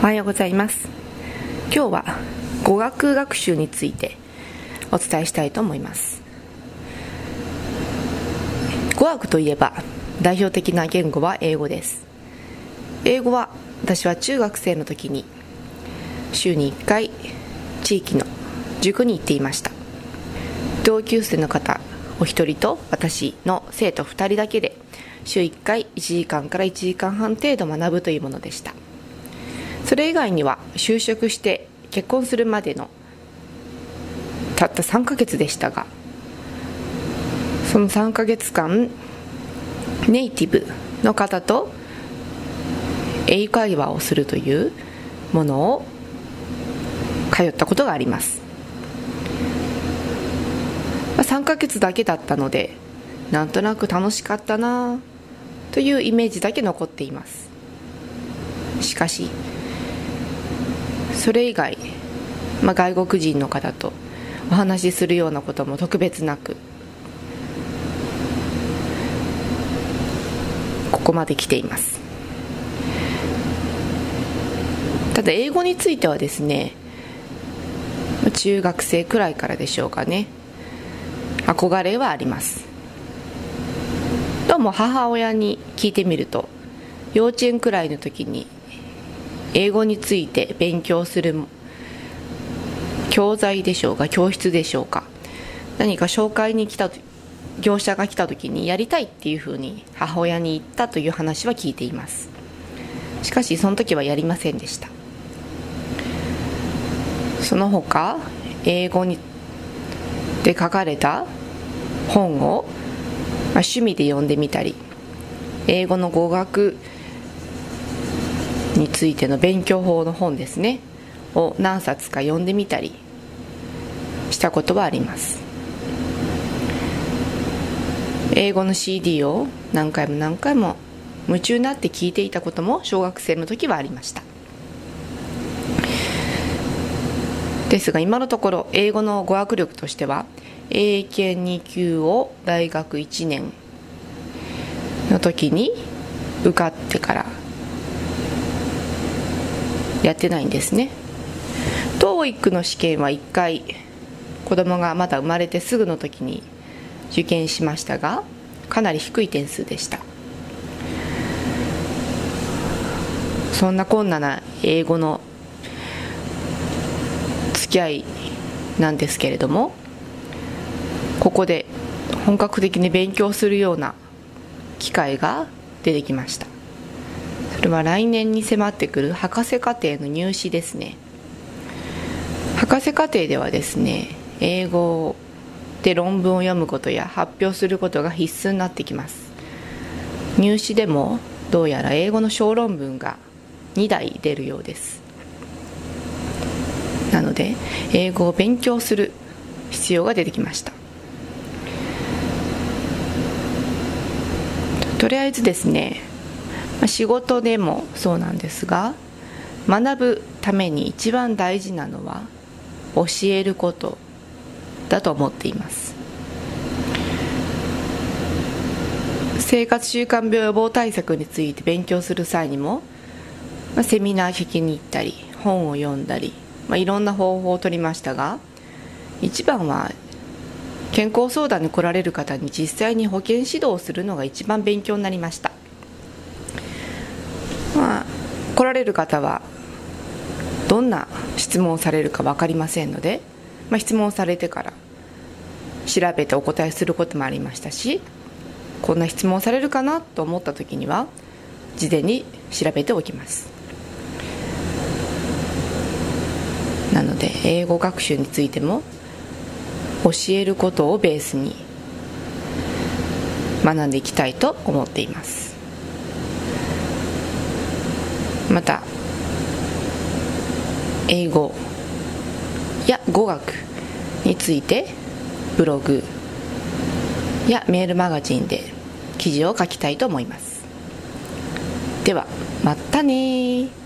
おはようございます。今日は語学学習についてお伝えしたいと思います。語学といえば代表的な言語は英語です。英語は私は中学生の時に週に1回地域の塾に行っていました。同級生の方お一人と私の生徒2人だけで週1回1時間から1時間半程度学ぶというものでした。それ以外には就職して結婚するまでのたった3ヶ月でしたがその3ヶ月間ネイティブの方と英会話をするというものを通ったことがあります。3ヶ月だけだったのでなんとなく楽しかったなというイメージだけ残っています。しかしそれ以外、まあ、外国人の方とお話しするようなことも特別なくここまで来ています。ただ英語についてはですね中学生くらいからでしょうかね。憧れはあります。どうも母親に聞いてみると幼稚園くらいの時に英語について勉強する教材でしょうか教室でしょうか。何か紹介に来た業者が来た時にやりたいっていうふうに母親に言ったという話は聞いています。しかしその時はやりませんでした。その他英語にで書かれた本を、まあ、趣味で読んでみたり英語の語学についての勉強法の本ですね。を何冊か読んでみたりしたことはあります。英語の CD を何回も何回も夢中になって聞いていたことも小学生の時はありました。ですが今のところ英語の語学力としては英検2級を大学1年の時に受かってからやってないんですね。TOEIC の試験は1回子供がまだ生まれてすぐの時に受験しましたがかなり低い点数でした。そんな困難な英語の付き合いなんですけれどもここで本格的に勉強するような機会が出てきました。それは来年に迫ってくる博士課程の入試ですね。博士課程ではですね英語で論文を読むことや発表することが必須になってきます。入試でもどうやら英語の小論文が2台出るようです。なので英語を勉強する必要が出てきました。とりあえずですねま仕事でもそうなんですが学ぶために一番大事なのは教えることだと思っています。生活習慣病予防対策について勉強する際にも、まあ、セミナー聞きに行ったり本を読んだり、まあ、いろんな方法を取りましたが一番は健康相談に来られる方に実際に保健指導をするのが一番勉強になりました。まあ、来られる方はどんな質問をされるか分かりませんので、まあ、質問されてから調べてお答えすることもありましたしこんな質問されるかなと思った時には事前に調べておきます。なので英語学習についても教えることをベースに学んでいきたいと思っています。また英語。や語学。についてブログ。やメールマガジンで記事を書きたいと思います。ではまたね